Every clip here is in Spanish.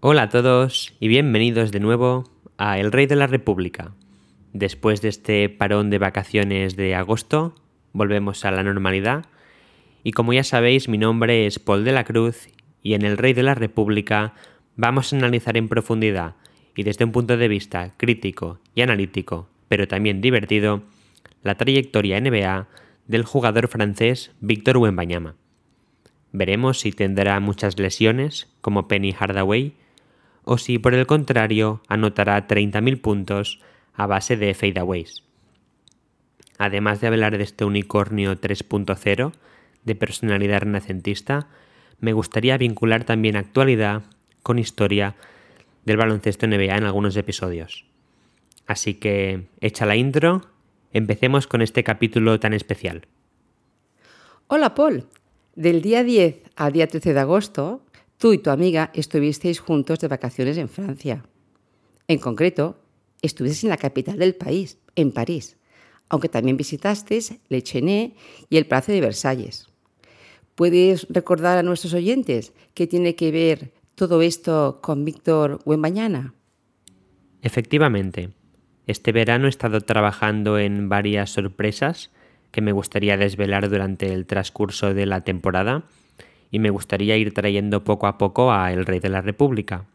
Hola a todos y bienvenidos de nuevo a El Rey de la República. Después de este parón de vacaciones de agosto, volvemos a la normalidad y como ya sabéis mi nombre es Paul de la Cruz y en El Rey de la República vamos a analizar en profundidad y desde un punto de vista crítico y analítico, pero también divertido, la trayectoria NBA del jugador francés Víctor Wembanyama. Veremos si tendrá muchas lesiones, como Penny Hardaway, o si por el contrario anotará 30.000 puntos a base de fadeaways. Además de hablar de este unicornio 3.0 de personalidad renacentista, me gustaría vincular también actualidad con historia del baloncesto NBA en algunos episodios. Así que, hecha la intro, empecemos con este capítulo tan especial. Hola Paul, del día 10 al día 13 de agosto, tú y tu amiga estuvisteis juntos de vacaciones en Francia. En concreto, estuvisteis en la capital del país, en París, aunque también visitasteis Le Chenet y el Palacio de Versalles. ¿Puedes recordar a nuestros oyentes qué tiene que ver todo esto con Víctor Wembanyama? Efectivamente, este verano he estado trabajando en varias sorpresas que me gustaría desvelar durante el transcurso de la temporada y me gustaría ir trayendo poco a poco a El Rey de la República.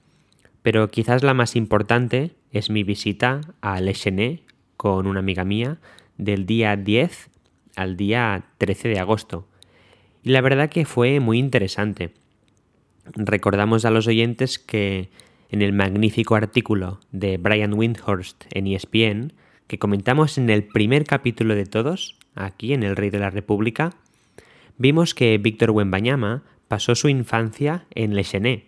Pero quizás la más importante es mi visita a Lechené con una amiga mía del día 10 al día 13 de agosto. Y la verdad que fue muy interesante recordamos a los oyentes que en el magnífico artículo de Brian Windhorst en ESPN, que comentamos en el primer capítulo de todos, aquí en El Rey de la República, vimos que Víctor Wembanyama pasó su infancia en Le Chenet,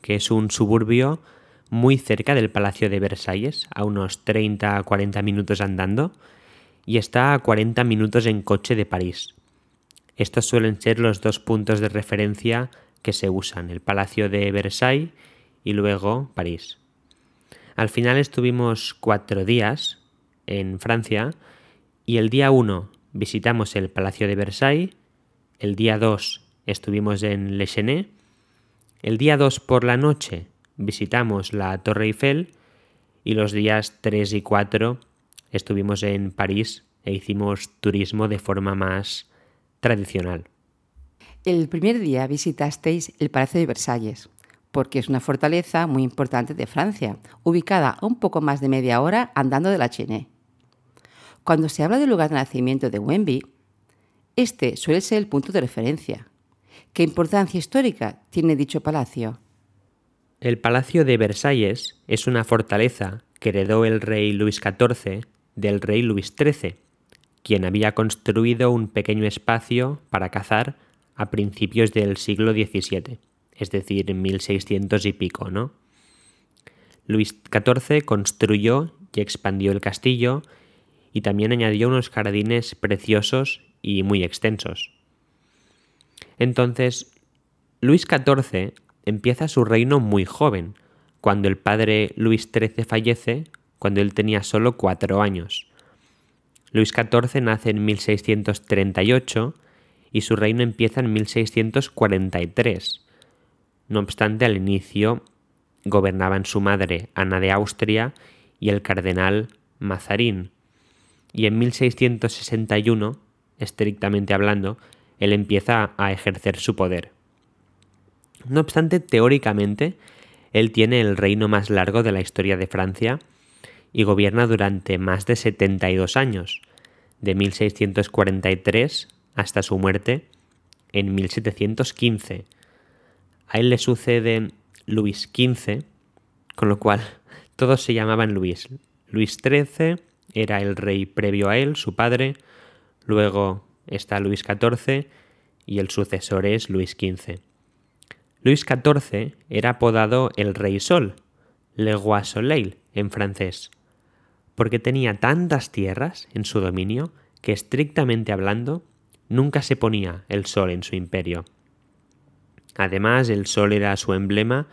que es un suburbio muy cerca del Palacio de Versalles, a unos 30-40 minutos andando, y está a 40 minutos en coche de París. Estos suelen ser los dos puntos de referencia que se usan, el Palacio de Versailles y luego París. Al final estuvimos cuatro días en Francia y el día 1 visitamos el Palacio de Versailles, el día 2 estuvimos en Le Chenet, el día 2 por la noche visitamos la Torre Eiffel y los días 3 y 4 estuvimos en París e hicimos turismo de forma más tradicional. El primer día visitasteis el Palacio de Versalles, porque es una fortaleza muy importante de Francia, ubicada a un poco más de media hora andando de la Chenet. Cuando se habla del lugar de nacimiento de Wemby, este suele ser el punto de referencia. ¿Qué importancia histórica tiene dicho palacio? El Palacio de Versalles es una fortaleza que heredó el rey Luis XIV del rey Luis XIII, quien había construido un pequeño espacio para cazar a principios del siglo XVII, es decir, en 1600 y pico, ¿no? Luis XIV construyó y expandió el castillo y también añadió unos jardines preciosos y muy extensos. Entonces, Luis XIV empieza su reino muy joven, cuando el padre Luis XIII fallece, cuando él tenía solo cuatro años. Luis XIV nace en 1638 y su reino empieza en 1643. No obstante, al inicio gobernaban su madre, Ana de Austria, y el cardenal Mazarín. Y en 1661, estrictamente hablando, él empieza a ejercer su poder. No obstante, teóricamente, él tiene el reino más largo de la historia de Francia y gobierna durante más de 72 años, de 1643 hasta su muerte en 1715. A él le sucede Luis XV, con lo cual todos se llamaban Luis. Luis XIII era el rey previo a él, su padre, luego está Luis XIV y el sucesor es Luis XV. Luis XIV era apodado el Rey Sol, Le Roi Soleil en francés, porque tenía tantas tierras en su dominio que estrictamente hablando nunca se ponía el sol en su imperio. Además, el sol era su emblema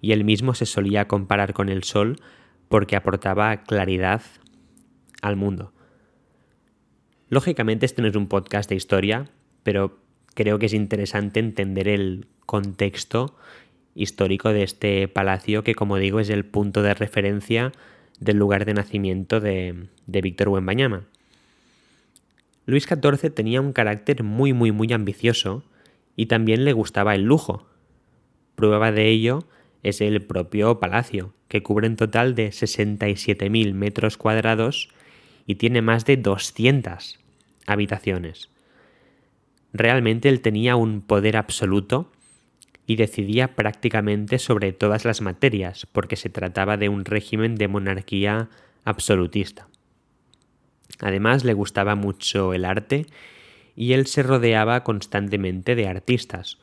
y él mismo se solía comparar con el sol porque aportaba claridad al mundo. Lógicamente este no es un podcast de historia, pero creo que es interesante entender el contexto histórico de este palacio que, como digo, es el punto de referencia del lugar de nacimiento de, de Víctor Wembanyama. Luis XIV tenía un carácter muy, muy, muy ambicioso y también le gustaba el lujo. Prueba de ello es el propio palacio, que cubre un total de 67.000 metros cuadrados y tiene más de 200 habitaciones. Realmente él tenía un poder absoluto y decidía prácticamente sobre todas las materias, porque se trataba de un régimen de monarquía absolutista. Además le gustaba mucho el arte y él se rodeaba constantemente de artistas.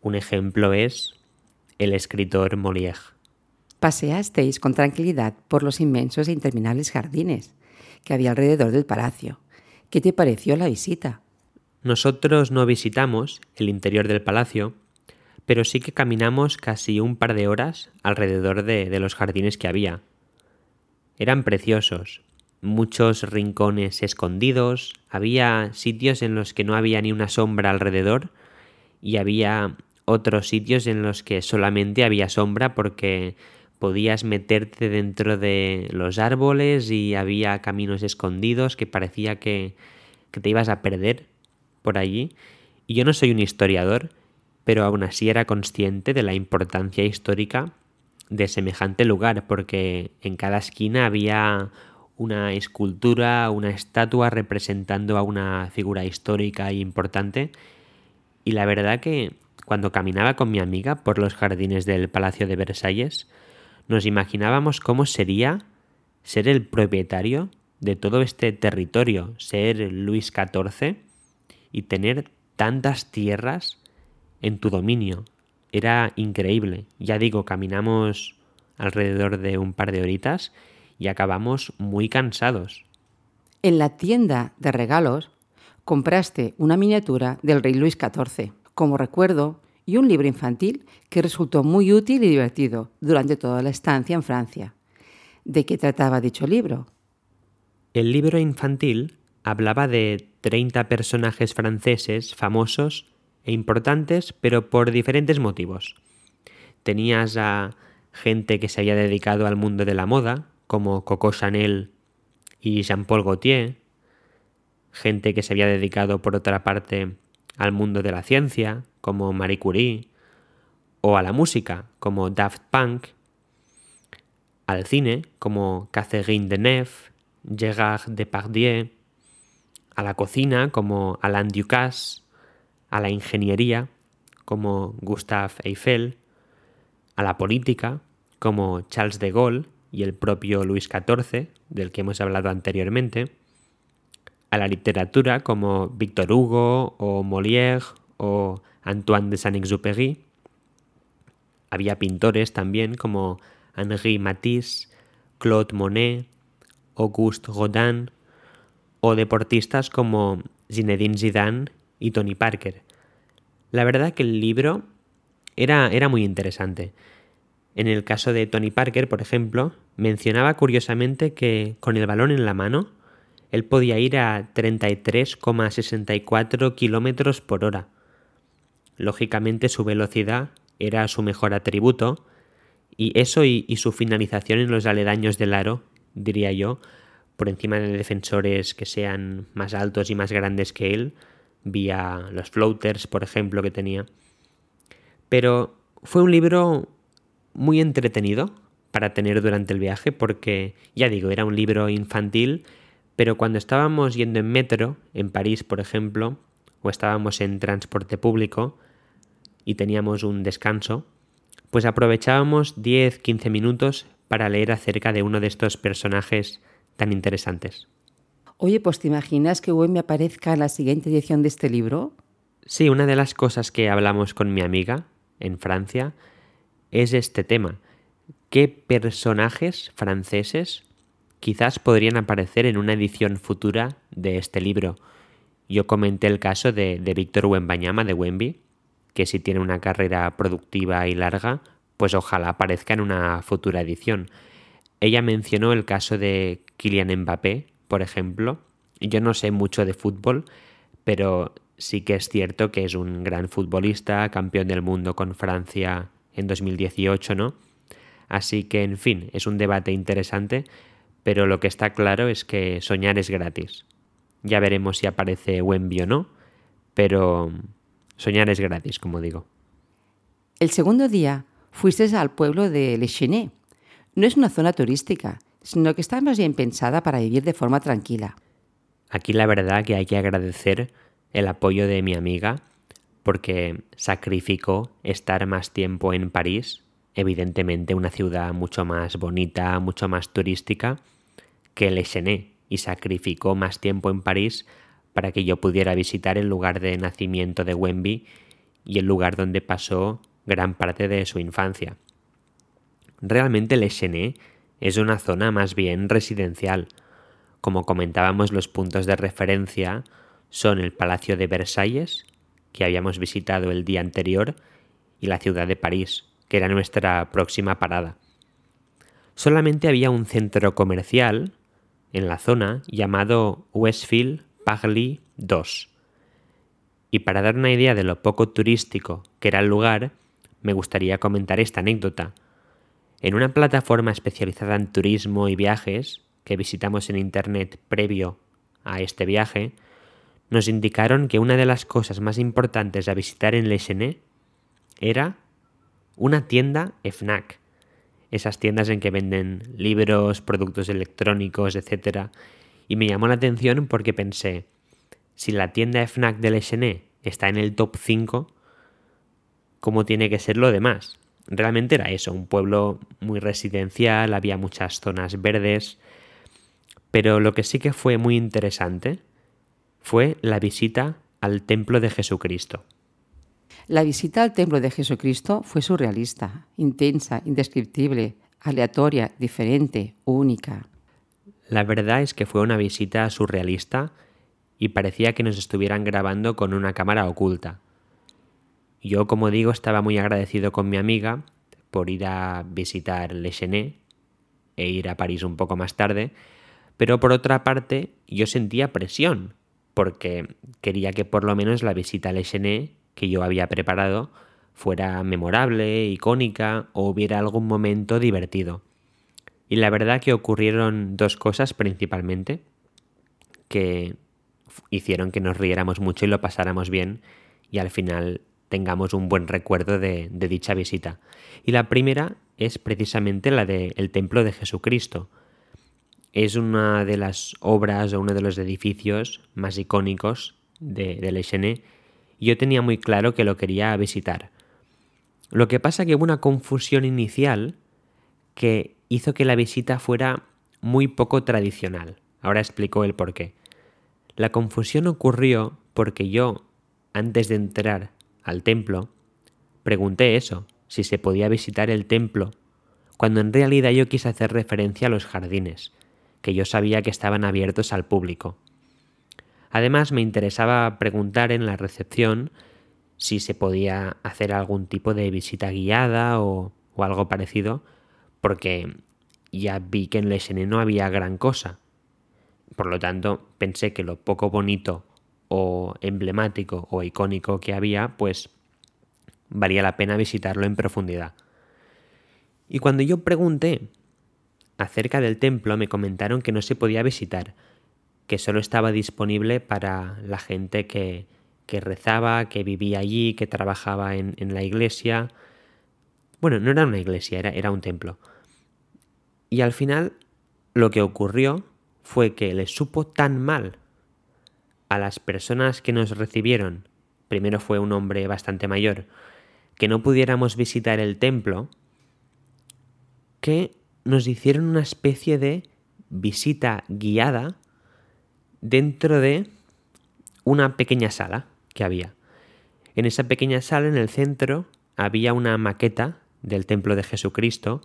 Un ejemplo es el escritor Molière. Paseasteis con tranquilidad por los inmensos e interminables jardines que había alrededor del palacio. ¿Qué te pareció la visita? Nosotros no visitamos el interior del palacio, pero sí que caminamos casi un par de horas alrededor de, de los jardines que había. Eran preciosos, muchos rincones escondidos, había sitios en los que no había ni una sombra alrededor y había otros sitios en los que solamente había sombra porque podías meterte dentro de los árboles y había caminos escondidos que parecía que, te ibas a perder por allí. Y yo no soy un historiador, pero aún así era consciente de la importancia histórica de semejante lugar, porque en cada esquina había una escultura, una estatua representando a una figura histórica e importante. Y la verdad que cuando caminaba con mi amiga por los jardines del Palacio de Versalles, nos imaginábamos cómo sería ser el propietario de todo este territorio, ser Luis XIV y tener tantas tierras en tu dominio. Era increíble. Ya digo, caminamos alrededor de un par de horitas y acabamos muy cansados. En la tienda de regalos compraste una miniatura del rey Luis XIV como recuerdo y un libro infantil que resultó muy útil y divertido durante toda la estancia en Francia. ¿De qué trataba dicho libro? El libro infantil hablaba de 30 personajes franceses famosos e importantes, pero por diferentes motivos. Tenías a gente que se había dedicado al mundo de la moda, como Coco Chanel y Jean-Paul Gaultier, gente que se había dedicado por otra parte al mundo de la ciencia, como Marie Curie, o a la música, como Daft Punk, al cine, como Catherine Deneuve, Gérard Depardieu, a la cocina, como Alain Ducasse, a la ingeniería, como Gustave Eiffel, a la política, como Charles de Gaulle y el propio Luis XIV, del que hemos hablado anteriormente, a la literatura como Victor Hugo o Molière o Antoine de Saint-Exupéry. Había pintores también como Henri Matisse, Claude Monet, Auguste Rodin o deportistas como Zinedine Zidane y Tony Parker. La verdad que el libro era, era muy interesante. En el caso de Tony Parker, por ejemplo, mencionaba curiosamente que con el balón en la mano él podía ir a 33,64 kilómetros por hora. Lógicamente su velocidad era su mejor atributo y eso y, su finalización en los aledaños del aro, diría yo, por encima de defensores que sean más altos y más grandes que él, vía los floaters, por ejemplo, que tenía. Pero fue un libro muy entretenido para tener durante el viaje porque, ya digo, era un libro infantil, pero cuando estábamos yendo en metro, en París por ejemplo, o estábamos en transporte público y teníamos un descanso, pues aprovechábamos 10-15 minutos para leer acerca de uno de estos personajes tan interesantes. Oye, pues ¿te imaginas que hoy me aparezca la siguiente edición de este libro? Sí, una de las cosas que hablamos con mi amiga en Francia es este tema. ¿Qué personajes franceses quizás podrían aparecer en una edición futura de este libro. Yo comenté el caso de, de Víctor Wembanyama de Wemby, que si tiene una carrera productiva y larga, pues ojalá aparezca en una futura edición. Ella mencionó el caso de Kylian Mbappé, por ejemplo. Yo no sé mucho de fútbol, pero sí que es cierto que es un gran futbolista, campeón del mundo con Francia en 2018, ¿no? Así que, en fin, es un debate interesante, pero lo que está claro es que soñar es gratis. Ya veremos si aparece Wemby o no, pero soñar es gratis, como digo. El segundo día fuiste al pueblo de Le Chenet. No es una zona turística, sino que está más bien pensada para vivir de forma tranquila. Aquí la verdad que hay que agradecer el apoyo de mi amiga porque sacrificó estar más tiempo en París, evidentemente una ciudad mucho más bonita, mucho más turística que Le Chenet, y sacrificó más tiempo en París para que yo pudiera visitar el lugar de nacimiento de Wemby y el lugar donde pasó gran parte de su infancia. Realmente Le Chenet es una zona más bien residencial. Como comentábamos, los puntos de referencia son el Palacio de Versalles, que habíamos visitado el día anterior, y la ciudad de París, que era nuestra próxima parada. Solamente había un centro comercial en la zona llamado Westfield Pagli 2. Y para dar una idea de lo poco turístico que era el lugar, me gustaría comentar esta anécdota. En una plataforma especializada en turismo y viajes que visitamos en Internet previo a este viaje, nos indicaron que una de las cosas más importantes a visitar en Lechené era una tienda FNAC. Esas tiendas en que venden libros, productos electrónicos, etc. Y me llamó la atención porque pensé, si la tienda FNAC de Lechené está en el top 5, ¿cómo tiene que ser lo demás? realmente era eso, un pueblo muy residencial, había muchas zonas verdes, pero lo que sí que fue muy interesante fue la visita al templo de Jesucristo. La visita al templo de Jesucristo fue surrealista, intensa, indescriptible, aleatoria, diferente, única. La verdad es que fue una visita surrealista y parecía que nos estuvieran grabando con una cámara oculta. Yo, como digo, estaba muy agradecido con mi amiga por ir a visitar Le Chenet e ir a París un poco más tarde, pero por otra parte yo sentía presión porque quería que por lo menos la visita a Le Chenet que yo había preparado fuera memorable, icónica o hubiera algún momento divertido. Y la verdad que ocurrieron dos cosas principalmente que hicieron que nos riéramos mucho y lo pasáramos bien y al final tengamos un buen recuerdo de, dicha visita. Y la primera es precisamente la del Templo de Jesucristo. Es una de las obras o uno de los edificios más icónicos de, de yo tenía muy claro que lo quería visitar. Lo que pasa que hubo una confusión inicial que hizo que la visita fuera muy poco tradicional. Ahora explico el por qué. La confusión ocurrió porque yo, antes de entrar al templo, pregunté eso, si se podía visitar el templo, cuando en realidad yo quise hacer referencia a los jardines, que yo sabía que estaban abiertos al público. Además me interesaba preguntar en la recepción si se podía hacer algún tipo de visita guiada o, algo parecido, porque ya vi que en Le no había gran cosa. Por lo tanto, pensé que lo poco bonito o emblemático o icónico que había, pues valía la pena visitarlo en profundidad. Y cuando yo pregunté acerca del templo, me comentaron que no se podía visitar, que solo estaba disponible para la gente que, rezaba, que vivía allí, que trabajaba en, la iglesia. Bueno, no era una iglesia, era, era un templo. Y al final lo que ocurrió fue que le supo tan mal a las personas que nos recibieron, primero fue un hombre bastante mayor, que no pudiéramos visitar el templo, que nos hicieron una especie de visita guiada dentro de una pequeña sala que había. En esa pequeña sala en el centro había una maqueta del templo de Jesucristo,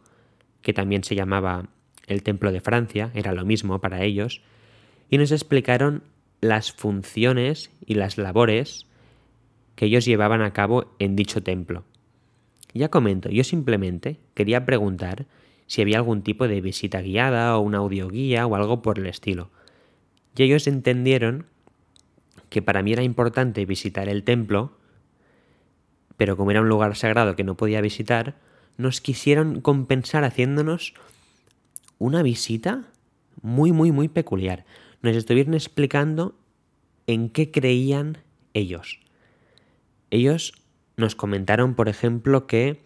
que también se llamaba el templo de Francia, era lo mismo para ellos, y nos explicaron las funciones y las labores que ellos llevaban a cabo en dicho templo. Ya comento, yo simplemente quería preguntar si había algún tipo de visita guiada o una audioguía o algo por el estilo. Y ellos entendieron que para mí era importante visitar el templo pero como era un lugar sagrado que no podía visitar, nos quisieron compensar haciéndonos una visita muy, muy, muy peculiar. Nos estuvieron explicando en qué creían ellos. Ellos nos comentaron, por ejemplo, que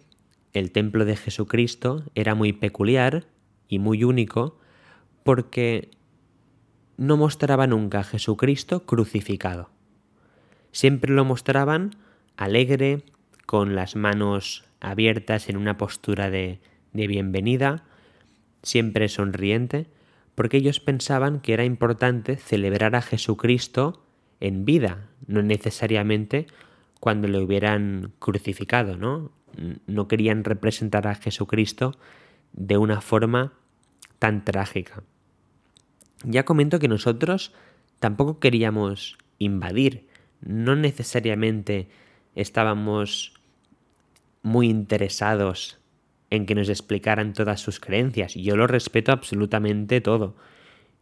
el templo de Jesucristo era muy peculiar y muy único porque no mostraba nunca a Jesucristo crucificado. Siempre lo mostraban alegre, con las manos abiertas en una postura de, de bienvenida, siempre sonriente, porque ellos pensaban que era importante celebrar a Jesucristo en vida, no necesariamente cuando le hubieran crucificado, ¿no? No querían representar a Jesucristo de una forma tan trágica. Ya comento que nosotros tampoco queríamos invadir, no necesariamente estábamos muy interesados en que nos explicaran todas sus creencias. Yo lo respeto absolutamente todo.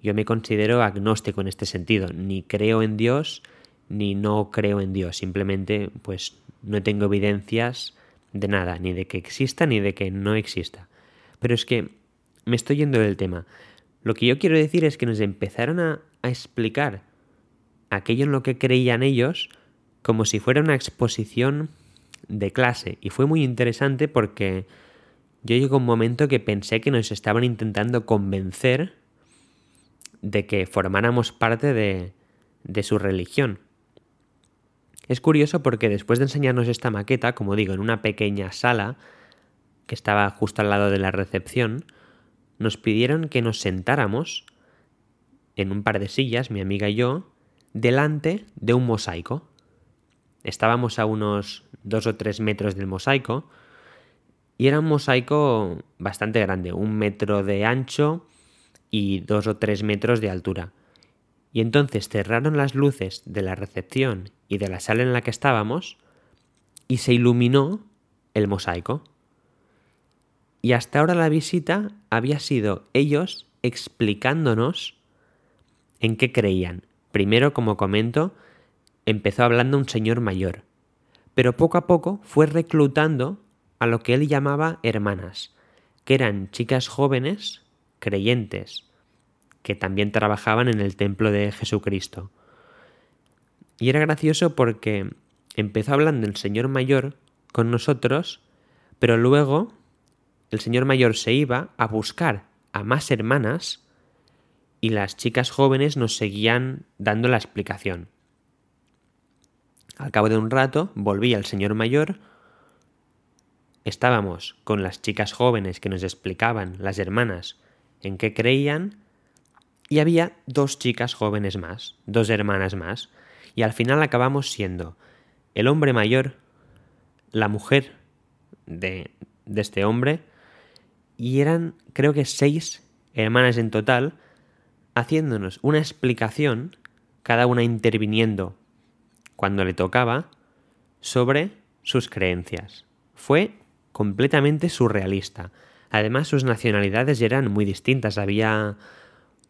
Yo me considero agnóstico en este sentido. Ni creo en Dios, ni no creo en Dios. Simplemente, pues, no tengo evidencias de nada, ni de que exista, ni de que no exista. Pero es que me estoy yendo del tema. Lo que yo quiero decir es que nos empezaron a, explicar aquello en lo que creían ellos como si fuera una exposición de clase. Y fue muy interesante porque yo llegó un momento que pensé que nos estaban intentando convencer de que formáramos parte de, de su religión. Es curioso porque después de enseñarnos esta maqueta, como digo, en una pequeña sala que estaba justo al lado de la recepción, nos pidieron que nos sentáramos en un par de sillas, mi amiga y yo, delante de un mosaico. Estábamos a unos dos o tres metros del mosaico y era un mosaico bastante grande, un metro de ancho y dos o tres metros de altura. Y entonces cerraron las luces de la recepción y de la sala en la que estábamos y se iluminó el mosaico. Y hasta ahora la visita había sido ellos explicándonos en qué creían. Primero, como comento, empezó hablando un señor mayor, pero poco a poco fue reclutando a lo que él llamaba hermanas, que eran chicas jóvenes, creyentes, que también trabajaban en el templo de Jesucristo. Y era gracioso porque empezó hablando el señor mayor con nosotros, pero luego el señor mayor se iba a buscar a más hermanas y las chicas jóvenes nos seguían dando la explicación. Al cabo de un rato volvía el señor mayor, estábamos con las chicas jóvenes que nos explicaban, las hermanas, en qué creían, y había dos chicas jóvenes más, dos hermanas más, y al final acabamos siendo el hombre mayor, la mujer de, de este hombre, y eran creo que seis hermanas en total, haciéndonos una explicación, cada una interviniendo cuando le tocaba, sobre sus creencias. Fue completamente surrealista. Además, sus nacionalidades eran muy distintas. Había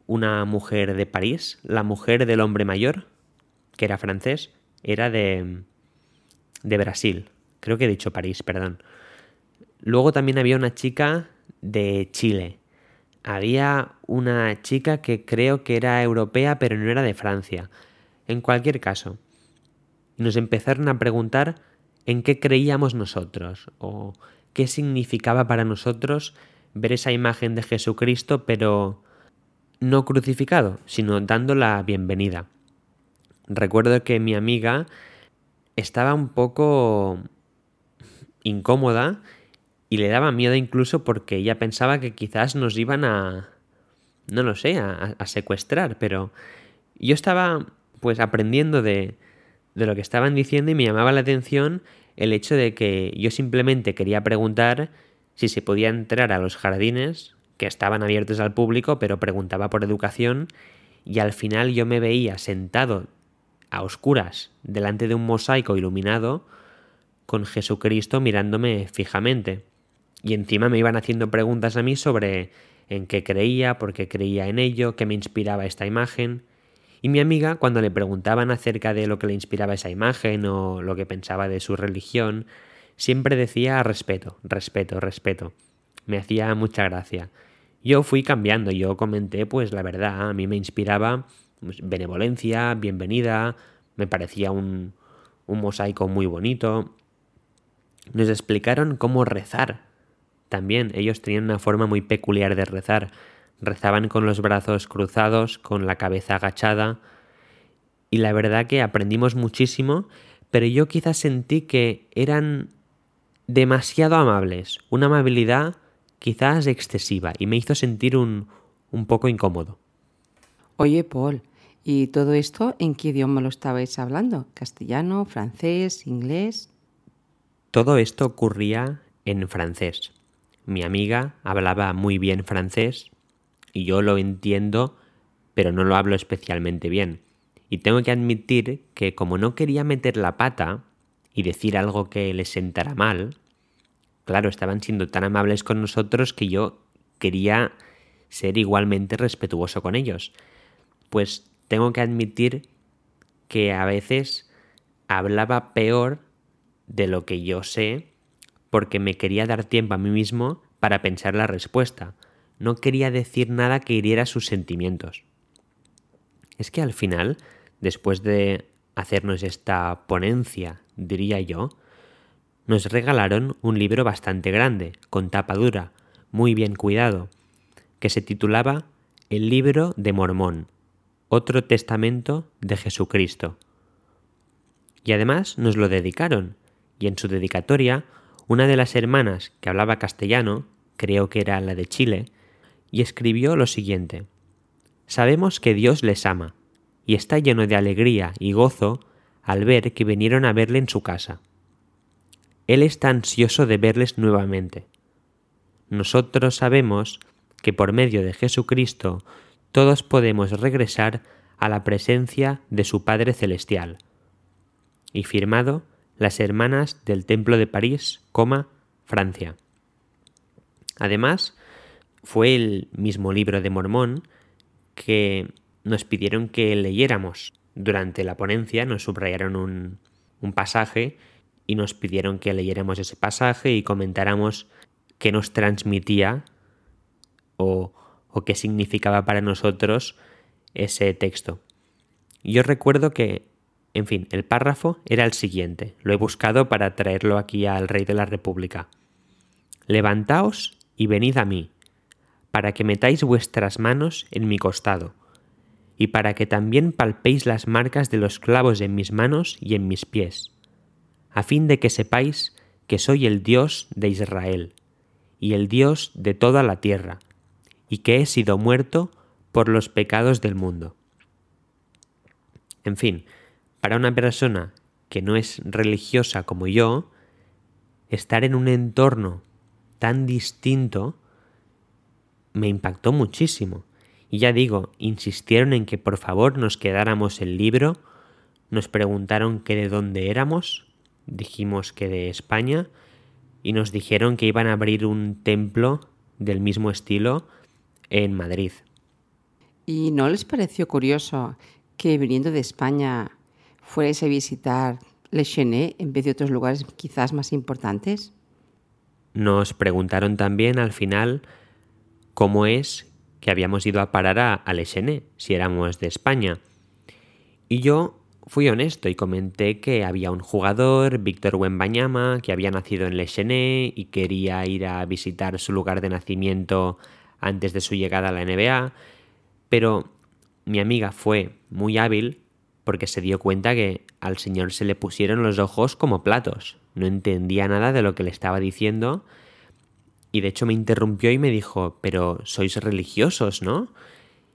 una mujer de París, la mujer del hombre mayor, que era francés, era de, de Brasil. Creo que he dicho París, perdón. Luego también había una chica de Chile. Había una chica que creo que era europea, pero no era de Francia. En cualquier caso, nos empezaron a preguntar en qué creíamos nosotros o qué significaba para nosotros ver esa imagen de Jesucristo, pero no crucificado, sino dando la bienvenida. Recuerdo que mi amiga estaba un poco incómoda y le daba miedo incluso porque ella pensaba que quizás nos iban a, no lo sé, a, a secuestrar, pero yo estaba pues aprendiendo de, de lo que estaban diciendo y me llamaba la atención el hecho de que yo simplemente quería preguntar si se podía entrar a los jardines que estaban abiertos al público, pero preguntaba por educación y al final yo me veía sentado a oscuras delante de un mosaico iluminado con Jesucristo mirándome fijamente. Y encima me iban haciendo preguntas a mí sobre en qué creía, por qué creía en ello, qué me inspiraba esta imagen. Y mi amiga, cuando le preguntaban acerca de lo que le inspiraba esa imagen o lo que pensaba de su religión, siempre decía respeto, respeto, respeto. Me hacía mucha gracia. Yo fui cambiando, yo comenté pues la verdad, a mí me inspiraba pues, benevolencia, bienvenida, me parecía un, un mosaico muy bonito. Nos explicaron cómo rezar. También ellos tenían una forma muy peculiar de rezar. Rezaban con los brazos cruzados, con la cabeza agachada. Y la verdad que aprendimos muchísimo, pero yo quizás sentí que eran demasiado amables, una amabilidad quizás excesiva, y me hizo sentir un, un poco incómodo. Oye, Paul, ¿y todo esto en qué idioma lo estabais hablando? ¿Castellano, francés, inglés? Todo esto ocurría en francés. Mi amiga hablaba muy bien francés y yo lo entiendo, pero no lo hablo especialmente bien. Y tengo que admitir que como no quería meter la pata y decir algo que les sentara mal, claro, estaban siendo tan amables con nosotros que yo quería ser igualmente respetuoso con ellos. Pues tengo que admitir que a veces hablaba peor de lo que yo sé porque me quería dar tiempo a mí mismo para pensar la respuesta. No quería decir nada que hiriera sus sentimientos. Es que al final después de hacernos esta ponencia, diría yo, nos regalaron un libro bastante grande, con tapa dura, muy bien cuidado, que se titulaba El libro de Mormón, otro testamento de Jesucristo. Y además nos lo dedicaron, y en su dedicatoria, una de las hermanas que hablaba castellano, creo que era la de Chile, y escribió lo siguiente. Sabemos que Dios les ama, y está lleno de alegría y gozo al ver que vinieron a verle en su casa. Él está ansioso de verles nuevamente. Nosotros sabemos que por medio de Jesucristo todos podemos regresar a la presencia de su Padre Celestial. Y firmado las hermanas del Templo de París, coma, Francia. Además, fue el mismo libro de Mormón que nos pidieron que leyéramos. Durante la ponencia nos subrayaron un, un pasaje y nos pidieron que leyéramos ese pasaje y comentáramos qué nos transmitía o, o qué significaba para nosotros ese texto. Yo recuerdo que, en fin, el párrafo era el siguiente. Lo he buscado para traerlo aquí al Rey de la República. Levantaos y venid a mí, para que metáis vuestras manos en mi costado y para que también palpéis las marcas de los clavos en mis manos y en mis pies, a fin de que sepáis que soy el Dios de Israel, y el Dios de toda la tierra, y que he sido muerto por los pecados del mundo. En fin, para una persona que no es religiosa como yo, estar en un entorno tan distinto me impactó muchísimo. Y ya digo, insistieron en que por favor nos quedáramos el libro, nos preguntaron que de dónde éramos, dijimos que de España, y nos dijeron que iban a abrir un templo del mismo estilo en Madrid. ¿Y no les pareció curioso que viniendo de España fuerais a visitar Le Chenet en vez de otros lugares quizás más importantes? Nos preguntaron también al final cómo es que habíamos ido a parar a, al si éramos de España. Y yo fui honesto y comenté que había un jugador, Víctor Wembanyama, que había nacido en Lechené y quería ir a visitar su lugar de nacimiento antes de su llegada a la NBA, pero mi amiga fue muy hábil porque se dio cuenta que al señor se le pusieron los ojos como platos. No entendía nada de lo que le estaba diciendo y de hecho me interrumpió y me dijo, pero sois religiosos, ¿no?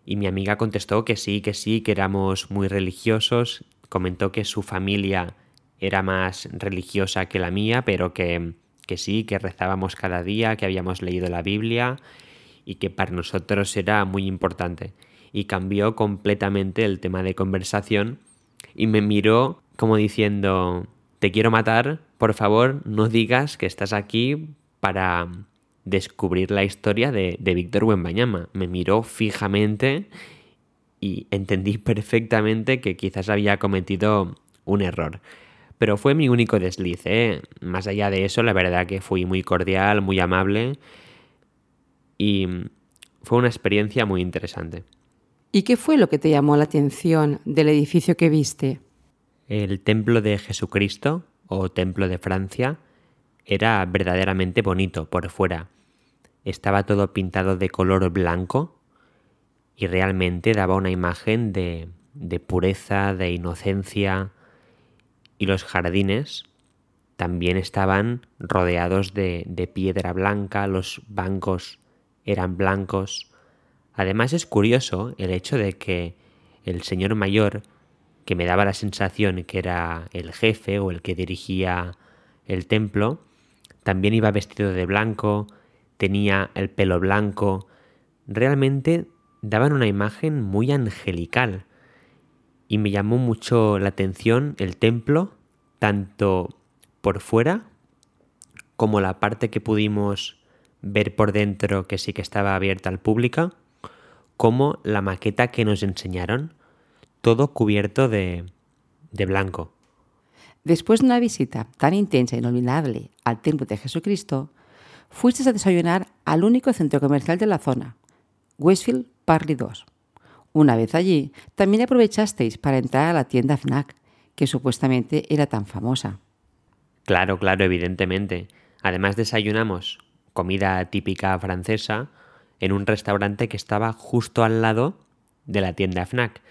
Y mi amiga contestó que sí, que sí, que éramos muy religiosos. Comentó que su familia era más religiosa que la mía, pero que, que sí, que rezábamos cada día, que habíamos leído la Biblia y que para nosotros era muy importante. Y cambió completamente el tema de conversación y me miró como diciendo, te quiero matar, por favor, no digas que estás aquí para descubrir la historia de, Víctor Wembanyama. Me miró fijamente y entendí perfectamente que quizás había cometido un error. Pero fue mi único desliz, ¿eh? Más allá de eso, la verdad que fui muy cordial, muy amable y fue una experiencia muy interesante. ¿Y qué fue lo que te llamó la atención del edificio que viste? El templo de Jesucristo, o templo de Francia, era verdaderamente bonito por fuera. Estaba todo pintado de color blanco y realmente daba una imagen de, de pureza, de inocencia, y los jardines también estaban rodeados de, de, piedra blanca, los bancos eran blancos. Además es curioso el hecho de que el señor mayor, que me daba la sensación que era el jefe o el que dirigía el templo, también iba vestido de blanco, tenía el pelo blanco, realmente daban una imagen muy angelical y me llamó mucho la atención el templo, tanto por fuera como la parte que pudimos ver por dentro que sí que estaba abierta al público, como la maqueta que nos enseñaron, todo cubierto de, de blanco. Después de una visita tan intensa e inolvidable al Templo de Jesucristo, fuiste a desayunar al único centro comercial de la zona, Westfield Parley 2. Una vez allí, también aprovechasteis para entrar a la tienda FNAC, que supuestamente era tan famosa. Claro, claro, evidentemente. Además desayunamos comida típica francesa en un restaurante que estaba justo al lado de la tienda FNAC.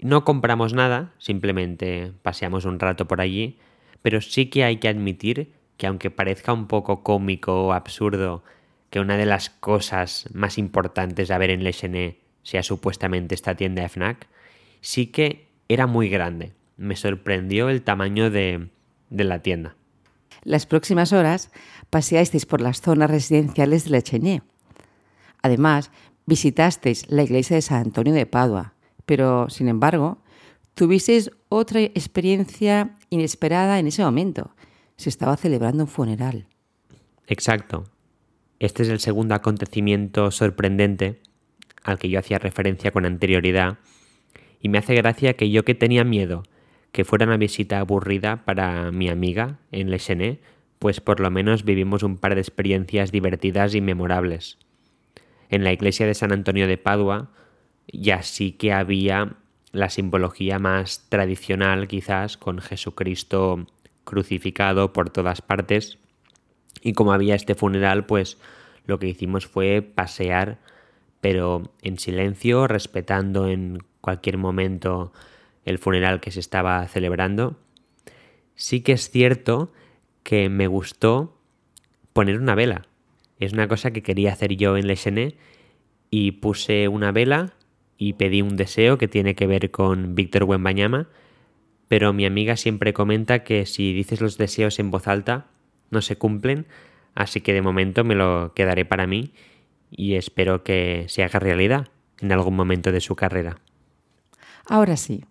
No compramos nada, simplemente paseamos un rato por allí, pero sí que hay que admitir que aunque parezca un poco cómico o absurdo que una de las cosas más importantes a ver en Le sea supuestamente esta tienda de FNAC, sí que era muy grande. Me sorprendió el tamaño de, de la tienda. Las próximas horas paseasteis por las zonas residenciales de Lechené. Además, visitasteis la iglesia de San Antonio de Padua, pero, sin embargo, tuvisteis otra experiencia inesperada en ese momento. Se estaba celebrando un funeral. Exacto. Este es el segundo acontecimiento sorprendente al que yo hacía referencia con anterioridad, y me hace gracia que yo que tenía miedo que fuera una visita aburrida para mi amiga en Lechené, pues por lo menos vivimos un par de experiencias divertidas y memorables. En la iglesia de San Antonio de Padua ya sí que había la simbología más tradicional quizás con Jesucristo crucificado por todas partes y como había este funeral pues lo que hicimos fue pasear pero en silencio, respetando en cualquier momento el funeral que se estaba celebrando. Sí que es cierto que me gustó poner una vela. Es una cosa que quería hacer yo en Lechené y puse una vela y pedí un deseo que tiene que ver con Víctor Buenbañama, pero mi amiga siempre comenta que si dices los deseos en voz alta no se cumplen, así que de momento me lo quedaré para mí y espero que se haga realidad en algún momento de su carrera. Ahora sí,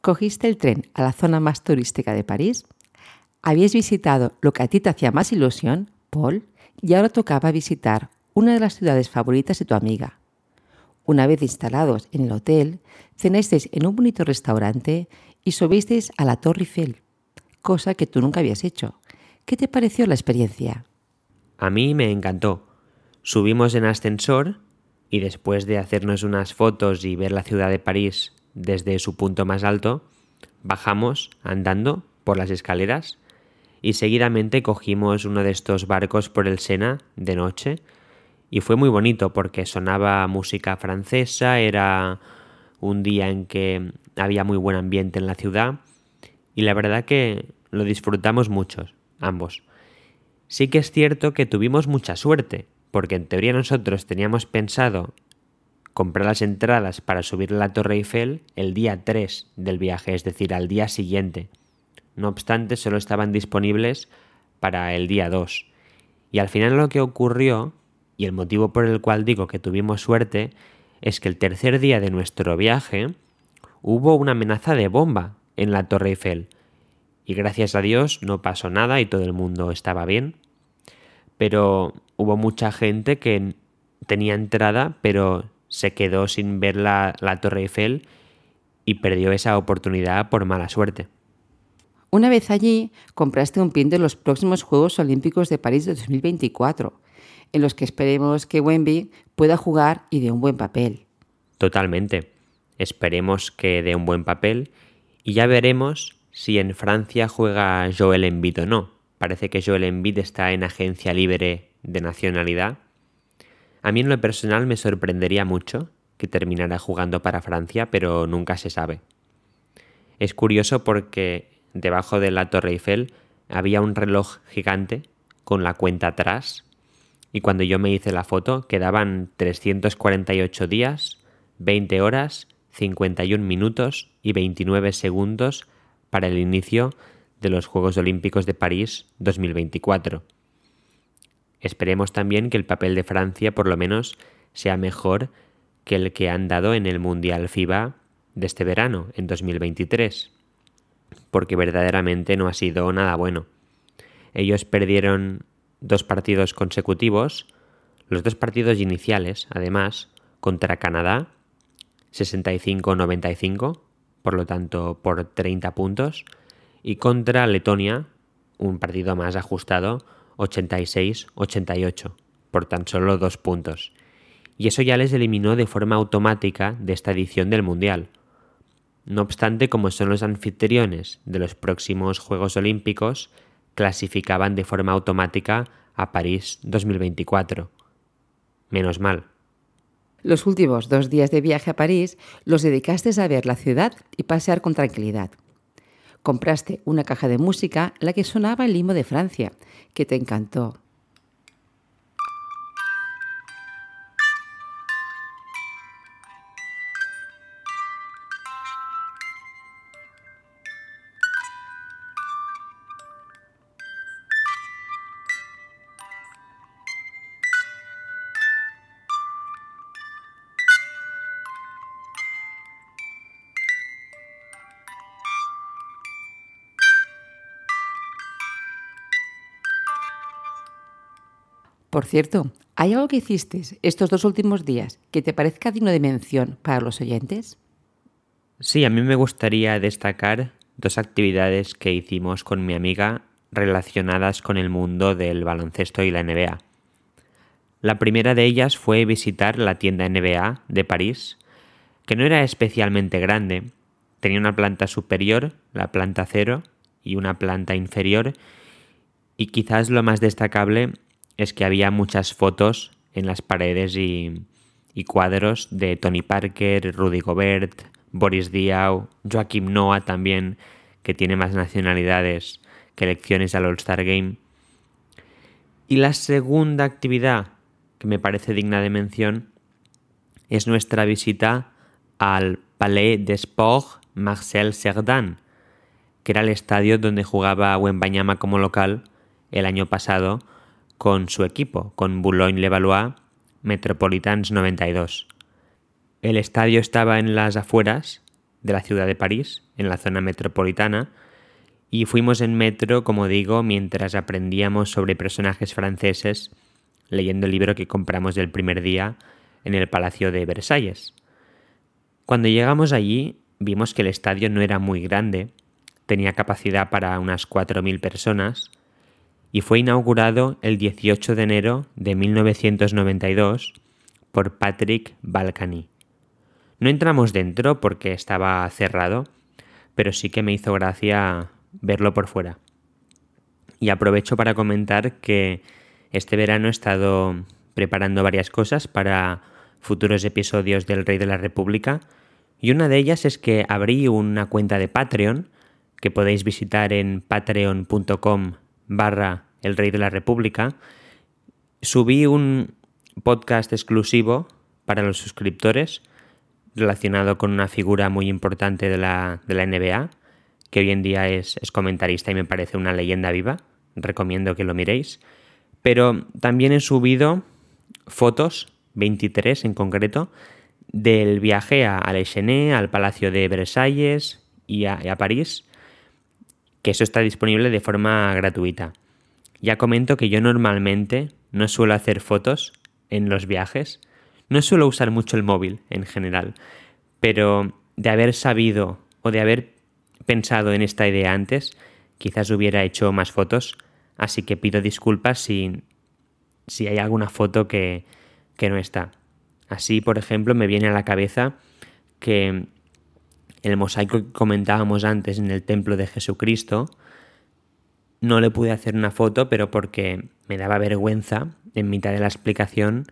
cogiste el tren a la zona más turística de París, habías visitado lo que a ti te hacía más ilusión, Paul, y ahora tocaba visitar una de las ciudades favoritas de tu amiga. Una vez instalados en el hotel, cenasteis en un bonito restaurante y subisteis a la Torre Eiffel, cosa que tú nunca habías hecho. ¿Qué te pareció la experiencia? A mí me encantó. Subimos en ascensor y después de hacernos unas fotos y ver la ciudad de París desde su punto más alto, bajamos andando por las escaleras y seguidamente cogimos uno de estos barcos por el Sena de noche y fue muy bonito porque sonaba música francesa, era un día en que había muy buen ambiente en la ciudad y la verdad que lo disfrutamos mucho, ambos. Sí que es cierto que tuvimos mucha suerte, porque en teoría nosotros teníamos pensado comprar las entradas para subir a la Torre Eiffel el día 3 del viaje, es decir, al día siguiente. No obstante, solo estaban disponibles para el día 2. Y al final lo que ocurrió, y el motivo por el cual digo que tuvimos suerte, es que el tercer día de nuestro viaje hubo una amenaza de bomba en la Torre Eiffel. Y gracias a Dios no pasó nada y todo el mundo estaba bien. Pero hubo mucha gente que tenía entrada, pero se quedó sin ver la, la Torre Eiffel y perdió esa oportunidad por mala suerte. Una vez allí, compraste un pin de los próximos Juegos Olímpicos de París de 2024, en los que esperemos que Wemby pueda jugar y dé un buen papel. Totalmente. Esperemos que dé un buen papel y ya veremos si en Francia juega Joel Embiid o no. Parece que Joel Embiid está en agencia libre de nacionalidad. A mí en lo personal me sorprendería mucho que terminara jugando para Francia, pero nunca se sabe. Es curioso porque debajo de la Torre Eiffel había un reloj gigante con la cuenta atrás y cuando yo me hice la foto quedaban 348 días, 20 horas, 51 minutos y 29 segundos para el inicio de los Juegos Olímpicos de París 2024. Esperemos también que el papel de Francia por lo menos sea mejor que el que han dado en el Mundial FIBA de este verano, en 2023, porque verdaderamente no ha sido nada bueno. Ellos perdieron dos partidos consecutivos, los dos partidos iniciales, además, contra Canadá, 65-95, por lo tanto por 30 puntos, y contra Letonia, un partido más ajustado, 86-88, por tan solo dos puntos. Y eso ya les eliminó de forma automática de esta edición del Mundial. No obstante, como son los anfitriones de los próximos Juegos Olímpicos, clasificaban de forma automática a París 2024. Menos mal. Los últimos dos días de viaje a París los dedicaste a ver la ciudad y pasear con tranquilidad. Compraste una caja de música la que sonaba el limo de Francia, que te encantó. Por cierto, ¿hay algo que hiciste estos dos últimos días que te parezca digno de mención para los oyentes? Sí, a mí me gustaría destacar dos actividades que hicimos con mi amiga relacionadas con el mundo del baloncesto y la NBA. La primera de ellas fue visitar la tienda NBA de París, que no era especialmente grande, tenía una planta superior, la planta cero, y una planta inferior, y quizás lo más destacable es que había muchas fotos en las paredes y, cuadros de Tony Parker, Rudy Gobert, Boris Diaw, Joaquim Noah también, que tiene más nacionalidades que elecciones al All-Star Game. Y la segunda actividad que me parece digna de mención es nuestra visita al Palais des Sports Marcel Cerdan, que era el estadio donde jugaba Wembanyama como local el año pasado con su equipo, con Boulogne-Levallois Metropolitans 92. El estadio estaba en las afueras de la ciudad de París, en la zona metropolitana, y fuimos en metro, como digo, mientras aprendíamos sobre personajes franceses, leyendo el libro que compramos del primer día en el Palacio de Versalles. Cuando llegamos allí, vimos que el estadio no era muy grande, tenía capacidad para unas 4.000 personas, y fue inaugurado el 18 de enero de 1992 por Patrick Balcany. No entramos dentro porque estaba cerrado, pero sí que me hizo gracia verlo por fuera. Y aprovecho para comentar que este verano he estado preparando varias cosas para futuros episodios del Rey de la República y una de ellas es que abrí una cuenta de Patreon que podéis visitar en patreon.com barra El Rey de la República, subí un podcast exclusivo para los suscriptores relacionado con una figura muy importante de la, NBA, que hoy en día es, comentarista y me parece una leyenda viva. Recomiendo que lo miréis. Pero también he subido fotos, 23 en concreto, del viaje a, a al Palacio de Versalles y a París, que eso está disponible de forma gratuita. Ya comento que yo normalmente no suelo hacer fotos en los viajes, no suelo usar mucho el móvil en general, pero de haber sabido o de haber pensado en esta idea antes, quizás hubiera hecho más fotos, así que pido disculpas si, si hay alguna foto que, que no está. Así, por ejemplo, me viene a la cabeza que el mosaico que comentábamos antes en el templo de Jesucristo, no le pude hacer una foto, pero porque me daba vergüenza en mitad de la explicación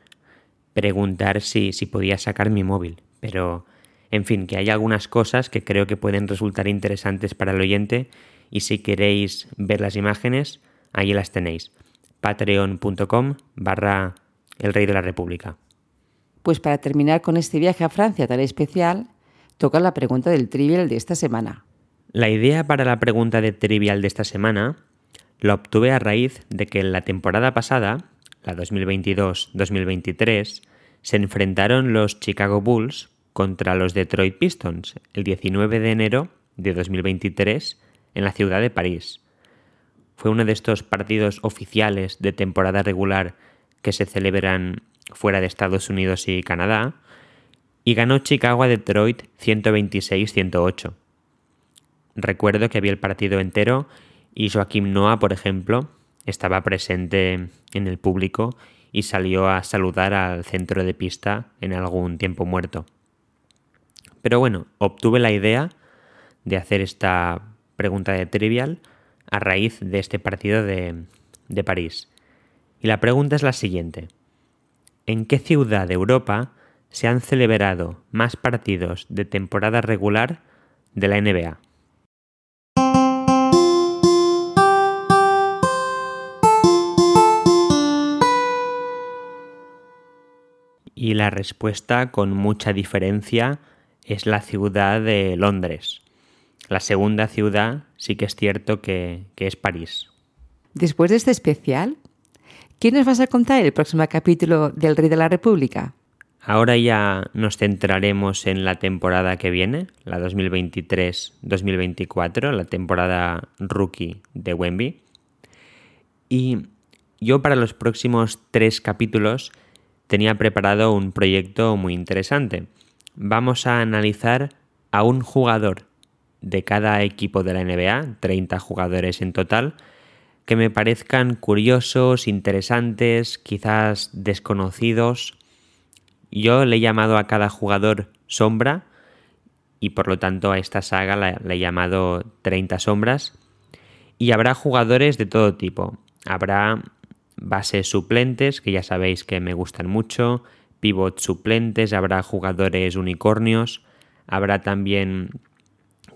preguntar si, si podía sacar mi móvil. Pero, en fin, que hay algunas cosas que creo que pueden resultar interesantes para el oyente y si queréis ver las imágenes, ahí las tenéis. patreon.com barra el rey de la república. Pues para terminar con este viaje a Francia tan especial, toca la pregunta del trivial de esta semana. La idea para la pregunta de trivial de esta semana la obtuve a raíz de que en la temporada pasada, la 2022-2023, se enfrentaron los Chicago Bulls contra los Detroit Pistons el 19 de enero de 2023 en la ciudad de París. Fue uno de estos partidos oficiales de temporada regular que se celebran fuera de Estados Unidos y Canadá, y ganó Chicago a Detroit 126-108. Recuerdo que había el partido entero y Joaquim Noah, por ejemplo, estaba presente en el público y salió a saludar al centro de pista en algún tiempo muerto. Pero bueno, obtuve la idea de hacer esta pregunta de trivial a raíz de este partido de, de París. Y la pregunta es la siguiente. ¿En qué ciudad de Europa se han celebrado más partidos de temporada regular de la NBA? Y la respuesta, con mucha diferencia, es la ciudad de Londres. La segunda ciudad sí que es cierto que, que es París. Después de este especial, ¿qué nos vas a contar el próximo capítulo del Rey de la República? Ahora ya nos centraremos en la temporada que viene, la 2023-2024, la temporada rookie de Wemby. Y yo para los próximos tres capítulos tenía preparado un proyecto muy interesante. Vamos a analizar a un jugador de cada equipo de la NBA, 30 jugadores en total, que me parezcan curiosos, interesantes, quizás desconocidos. Yo le he llamado a cada jugador sombra y por lo tanto a esta saga le he llamado 30 sombras. Y habrá jugadores de todo tipo. Habrá bases suplentes, que ya sabéis que me gustan mucho, pivot suplentes, habrá jugadores unicornios, habrá también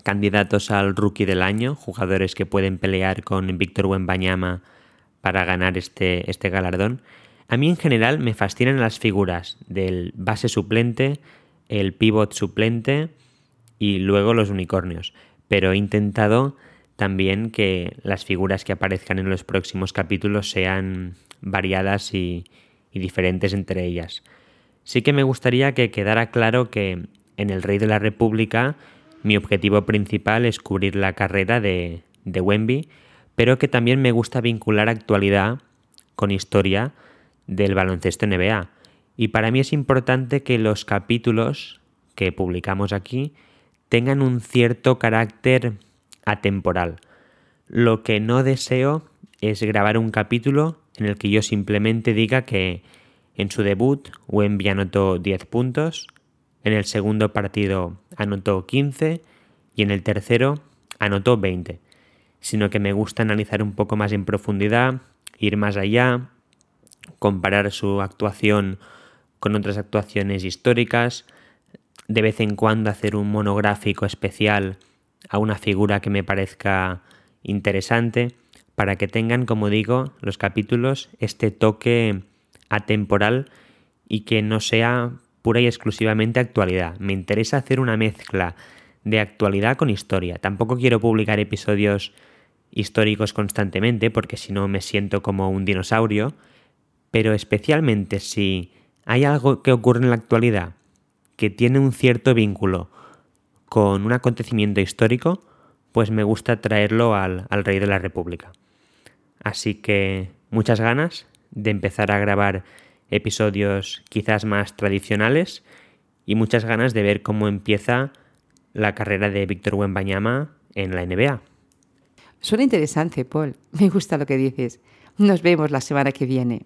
candidatos al rookie del año, jugadores que pueden pelear con Víctor Wembanyama para ganar este, este galardón. A mí en general me fascinan las figuras del base suplente, el pivot suplente y luego los unicornios, pero he intentado también que las figuras que aparezcan en los próximos capítulos sean variadas y, diferentes entre ellas. Sí que me gustaría que quedara claro que en El Rey de la República mi objetivo principal es cubrir la carrera de, de Wemby, pero que también me gusta vincular actualidad con historia del baloncesto NBA. Y para mí es importante que los capítulos que publicamos aquí tengan un cierto carácter atemporal. Lo que no deseo es grabar un capítulo en el que yo simplemente diga que en su debut Wemby anotó 10 puntos, en el segundo partido anotó 15 y en el tercero anotó 20, sino que me gusta analizar un poco más en profundidad, ir más allá, comparar su actuación con otras actuaciones históricas, de vez en cuando hacer un monográfico especial a una figura que me parezca interesante para que tengan, como digo, los capítulos este toque atemporal y que no sea pura y exclusivamente actualidad. Me interesa hacer una mezcla de actualidad con historia. Tampoco quiero publicar episodios históricos constantemente porque si no me siento como un dinosaurio, pero especialmente si hay algo que ocurre en la actualidad que tiene un cierto vínculo con un acontecimiento histórico, pues me gusta traerlo al, al Rey de la República. Así que muchas ganas de empezar a grabar episodios quizás más tradicionales y muchas ganas de ver cómo empieza la carrera de Víctor Wembanyama en la NBA. Suena interesante, Paul. Me gusta lo que dices. Nos vemos la semana que viene.